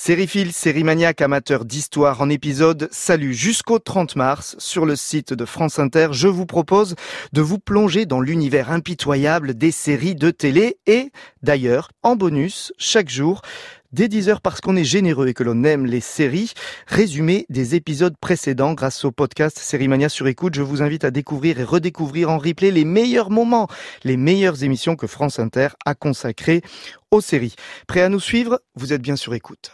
Sériephile, sérimaniaque, amateur d'histoire en épisode, salut jusqu'au 30 mars sur le site de France Inter. Je vous propose de vous plonger dans l'univers impitoyable des séries de télé et d'ailleurs, en bonus, chaque jour, dès 10 heures parce qu'on est généreux et que l'on aime les séries, résumé des épisodes précédents grâce au podcast Sérimania sur écoute. Je vous invite à découvrir et redécouvrir en replay les meilleurs moments, les meilleures émissions que France Inter a consacrées aux séries. Prêt à nous suivre? Vous êtes bien sur écoute.